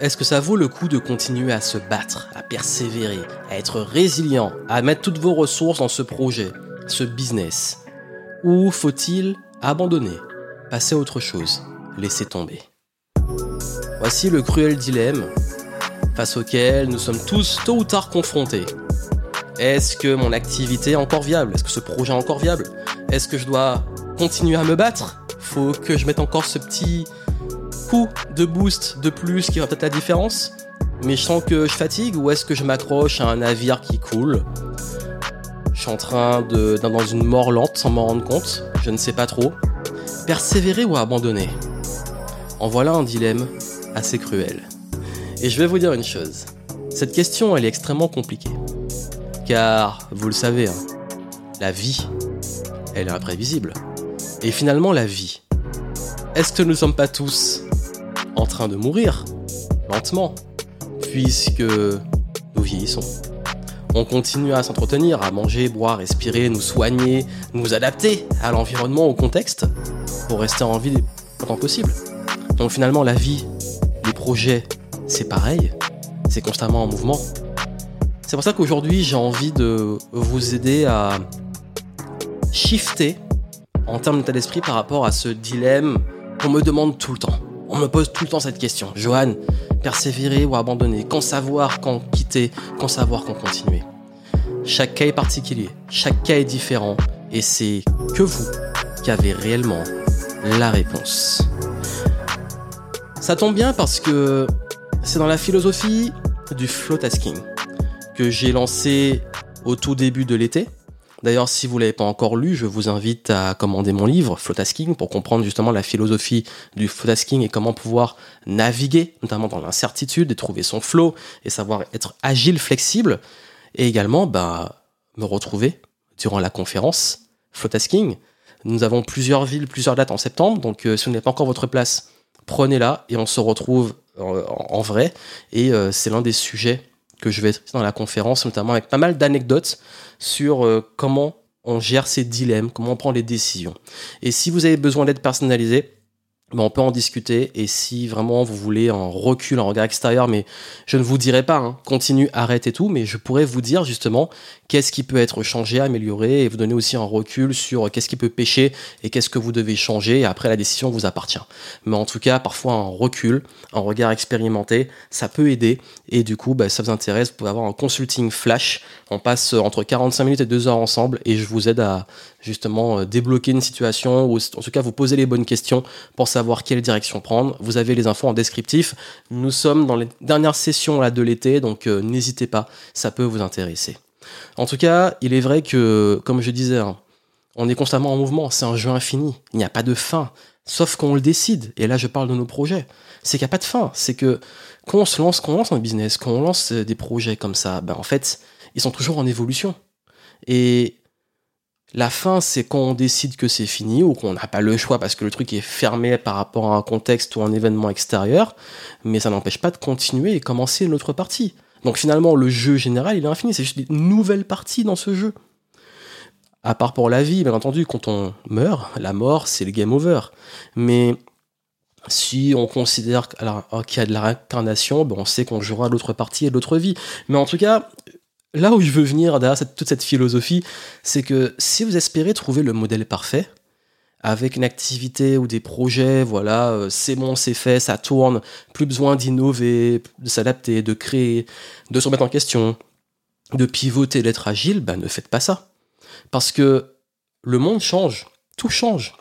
est-ce que ça vaut le coup de continuer à se battre, à persévérer, à être résilient, à mettre toutes vos ressources dans ce projet, ce business? Ou faut-il abandonner, passer à autre chose, laisser tomber? Voici le cruel dilemme face auquel nous sommes tous tôt ou tard confrontés. Est-ce que mon activité est encore viable? Est-ce que ce projet est encore viable? Est-ce que je dois continuer à me battre? Faut que je mette encore ce petit de boost de plus qui va peut-être la différence Mais je sens que je fatigue ou est-ce que je m'accroche à un navire qui coule? Je suis en train de dans une mort lente sans m'en rendre compte, je ne sais pas trop. Persévérer ou abandonner? En voilà un dilemme assez cruel. Et je vais vous dire une chose. Cette question, elle est extrêmement compliquée. Car, vous le savez, hein, la vie, elle est imprévisible. Et finalement, la vie, est-ce que nous ne sommes pas tous en train de mourir lentement, puisque nous vieillissons on continue à s'entretenir, à manger, boire, respirer, nous soigner, nous adapter à l'environnement, au contexte, pour rester en vie le longtemps possible. Donc finalement, la vie, les projets, c'est pareil, c'est constamment en mouvement. C'est pour ça qu'aujourd'hui, j'ai envie de vous aider à shifter en termes d'état d'esprit par rapport à ce dilemme qu'on me demande tout le temps. On me pose tout le temps cette question. Johan, persévérer ou abandonner Quand savoir quand quitter Quand savoir quand continuer Chaque cas est particulier, chaque cas est différent et c'est que vous qui avez réellement la réponse. Ça tombe bien parce que c'est dans la philosophie du flow tasking que j'ai lancé au tout début de l'été. D'ailleurs, si vous l'avez pas encore lu, je vous invite à commander mon livre Flow Tasking pour comprendre justement la philosophie du flow tasking et comment pouvoir naviguer, notamment dans l'incertitude et trouver son flow et savoir être agile, flexible et également bah, me retrouver durant la conférence Flow Tasking. Nous avons plusieurs villes, plusieurs dates en septembre, donc euh, si vous n'avez pas encore votre place, prenez-la et on se retrouve euh, en, vrai. Et euh, c'est l'un des sujets que je vais traiter dans la conférence, notamment avec pas mal d'anecdotes sur euh, comment on gère ces dilemmes, comment on prend les décisions. Et si vous avez besoin d'aide personnalisée, ben on peut en discuter et si vraiment vous voulez un recul, un regard extérieur, mais je ne vous dirai pas, hein, continue, arrête et tout, mais je pourrais vous dire justement qu'est-ce qui peut être changé, amélioré et vous donner aussi un recul sur qu'est-ce qui peut pêcher et qu'est-ce que vous devez changer et après la décision vous appartient. Mais en tout cas, parfois un recul, un regard expérimenté, ça peut aider et du coup, bah, ça vous intéresse, vous pouvez avoir un consulting flash. On passe entre 45 minutes et 2 heures ensemble et je vous aide à justement euh, débloquer une situation ou en tout cas vous poser les bonnes questions pour savoir quelle direction prendre. Vous avez les infos en descriptif. Nous sommes dans les dernières sessions là de l'été, donc euh, n'hésitez pas, ça peut vous intéresser. En tout cas, il est vrai que, comme je disais, hein, on est constamment en mouvement, c'est un jeu infini, il n'y a pas de fin, sauf qu'on le décide. Et là, je parle de nos projets. C'est qu'il n'y a pas de fin, c'est que quand on se lance, quand on lance un business, quand on lance des projets comme ça, ben en fait, ils sont toujours en évolution. Et la fin, c'est quand on décide que c'est fini ou qu'on n'a pas le choix parce que le truc est fermé par rapport à un contexte ou un événement extérieur, mais ça n'empêche pas de continuer et commencer une autre partie. Donc finalement, le jeu général, il est infini, c'est juste des nouvelles parties dans ce jeu. À part pour la vie, bien entendu, quand on meurt, la mort, c'est le game over. Mais si on considère qu'il y a de la réincarnation, on sait qu'on jouera l'autre partie et l'autre vie. Mais en tout cas, là où je veux venir derrière toute cette philosophie, c'est que si vous espérez trouver le modèle parfait, avec une activité ou des projets, voilà, euh, c'est bon, c'est fait, ça tourne, plus besoin d'innover, de s'adapter, de créer, de se remettre en question, de pivoter, d'être agile, ben ne faites pas ça. Parce que le monde change, tout change.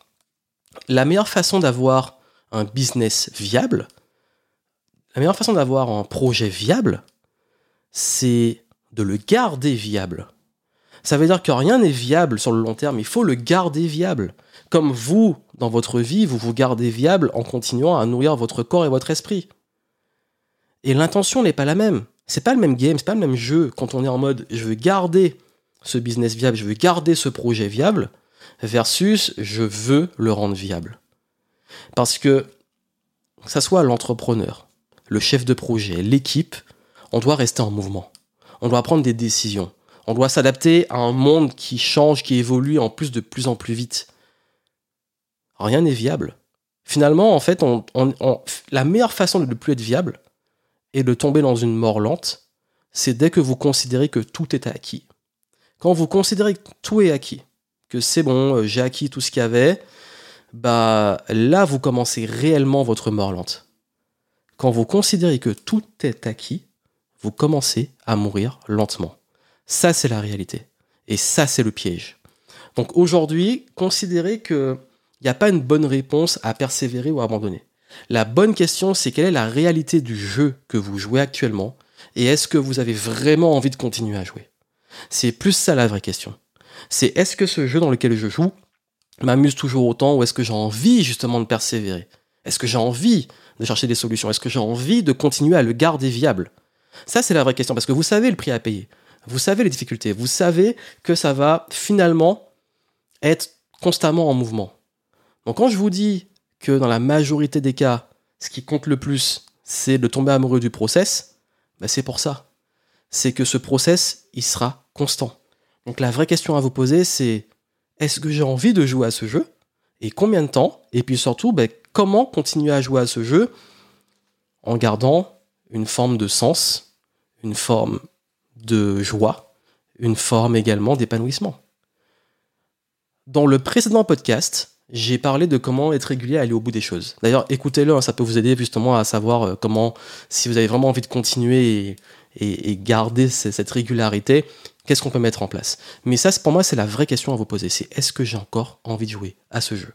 La meilleure façon d'avoir un business viable, la meilleure façon d'avoir un projet viable, c'est de le garder viable. Ça veut dire que rien n'est viable sur le long terme, il faut le garder viable. Comme vous, dans votre vie, vous vous gardez viable en continuant à nourrir votre corps et votre esprit. Et l'intention n'est pas la même. C'est pas le même game, c'est pas le même jeu quand on est en mode je veux garder ce business viable, je veux garder ce projet viable, versus je veux le rendre viable. Parce que, que ça soit l'entrepreneur, le chef de projet, l'équipe, on doit rester en mouvement. On doit prendre des décisions. On doit s'adapter à un monde qui change, qui évolue en plus de plus en plus vite. Rien n'est viable. Finalement, en fait, la meilleure façon de ne plus être viable, et de tomber dans une mort lente, c'est dès que vous considérez que tout est acquis. Quand vous considérez que tout est acquis, que c'est bon, euh, j'ai acquis tout ce qu'il y avait, bah là vous commencez réellement votre mort lente. Quand vous considérez que tout est acquis, vous commencez à mourir lentement. Ça c'est la réalité. Et ça c'est le piège. Donc aujourd'hui, considérez qu'il n'y a pas une bonne réponse à persévérer ou à abandonner. La bonne question, c'est quelle est la réalité du jeu que vous jouez actuellement et est-ce que vous avez vraiment envie de continuer à jouer? C'est plus ça la vraie question. C'est est-ce que ce jeu dans lequel je joue m'amuse toujours autant ou est-ce que j'ai envie justement de persévérer? Est-ce que j'ai envie de chercher des solutions? Est-ce que j'ai envie de continuer à le garder viable? Ça, c'est la vraie question parce que vous savez le prix à payer. Vous savez les difficultés. Vous savez que ça va finalement être constamment en mouvement. Donc quand je vous dis que dans la majorité des cas, ce qui compte le plus, c'est de tomber amoureux du process, bah, c'est pour ça. C'est que ce process, il sera constant. Donc la vraie question à vous poser, c'est est-ce que j'ai envie de jouer à ce jeu Et combien de temps? Et puis surtout, bah, comment continuer à jouer à ce jeu en gardant une forme de sens, une forme de joie, une forme également d'épanouissement. Dans le précédent podcast, j'ai parlé de comment être régulier à aller au bout des choses. D'ailleurs, écoutez-le, hein, ça peut vous aider justement à savoir euh, comment, si vous avez vraiment envie de continuer et, garder cette régularité, qu'est-ce qu'on peut mettre en place? Mais ça, pour moi, c'est la vraie question à vous poser. C'est est-ce que j'ai encore envie de jouer à ce jeu?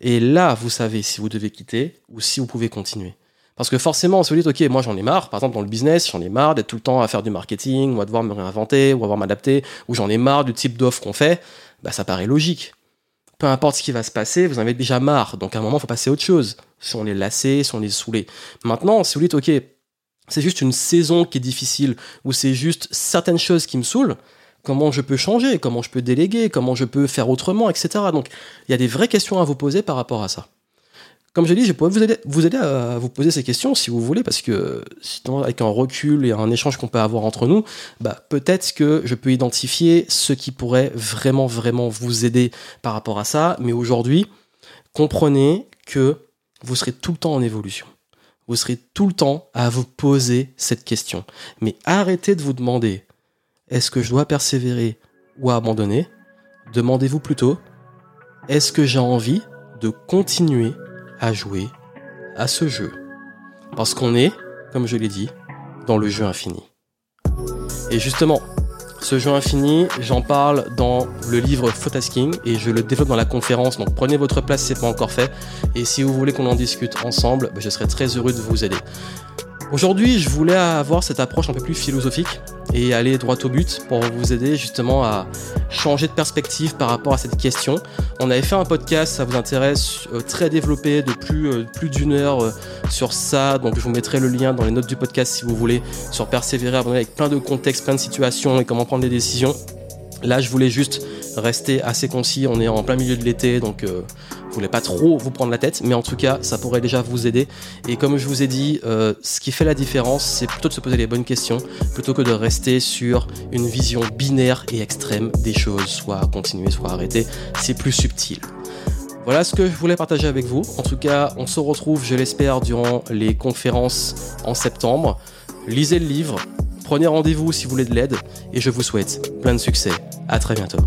Et là, vous savez si vous devez quitter ou si vous pouvez continuer. Parce que forcément, on se dit, ok, moi j'en ai marre, par exemple dans le business, j'en ai marre d'être tout le temps à faire du marketing, ou à devoir me réinventer, ou à devoir m'adapter, ou j'en ai marre du type d'offre qu'on fait, bah ça paraît logique peu importe ce qui va se passer, vous en avez déjà marre. Donc à un moment, il faut passer à autre chose. Si on est lassé, si on est saoulé. Maintenant, si vous dites, ok, c'est juste une saison qui est difficile, ou c'est juste certaines choses qui me saoulent, comment je peux changer, comment je peux déléguer, comment je peux faire autrement, etc. Donc il y a des vraies questions à vous poser par rapport à ça. Comme je dis, je pourrais vous aider, vous aider à vous poser ces questions si vous voulez, parce que sinon, avec un recul et un échange qu'on peut avoir entre nous, bah, peut-être que je peux identifier ce qui pourrait vraiment, vraiment vous aider par rapport à ça. Mais aujourd'hui, comprenez que vous serez tout le temps en évolution. Vous serez tout le temps à vous poser cette question. Mais arrêtez de vous demander est-ce que je dois persévérer ou abandonner? Demandez-vous plutôt est-ce que j'ai envie de continuer à jouer à ce jeu. Parce qu'on est, comme je l'ai dit, dans le jeu infini. Et justement, ce jeu infini, j'en parle dans le livre Photasking et je le développe dans la conférence. Donc prenez votre place si ce n'est pas encore fait. Et si vous voulez qu'on en discute ensemble, ben, je serai très heureux de vous aider. Aujourd'hui, je voulais avoir cette approche un peu plus philosophique et aller droit au but pour vous aider justement à changer de perspective par rapport à cette question. On avait fait un podcast, ça vous intéresse, euh, très développé de plus, euh, plus d'une heure euh, sur ça. Donc je vous mettrai le lien dans les notes du podcast si vous voulez sur persévérer avec plein de contextes, plein de situations et comment prendre des décisions. Là, je voulais juste rester assez concis. On est en plein milieu de l'été, donc euh, voulais pas trop vous prendre la tête, mais en tout cas, ça pourrait déjà vous aider. Et comme je vous ai dit, euh, ce qui fait la différence, c'est plutôt de se poser les bonnes questions, plutôt que de rester sur une vision binaire et extrême des choses, soit continuer, soit arrêter. C'est plus subtil. Voilà ce que je voulais partager avec vous. En tout cas, on se retrouve, je l'espère, durant les conférences en septembre. Lisez le livre, Prenez rendez-vous si vous voulez de l'aide et je vous souhaite plein de succès. À très bientôt.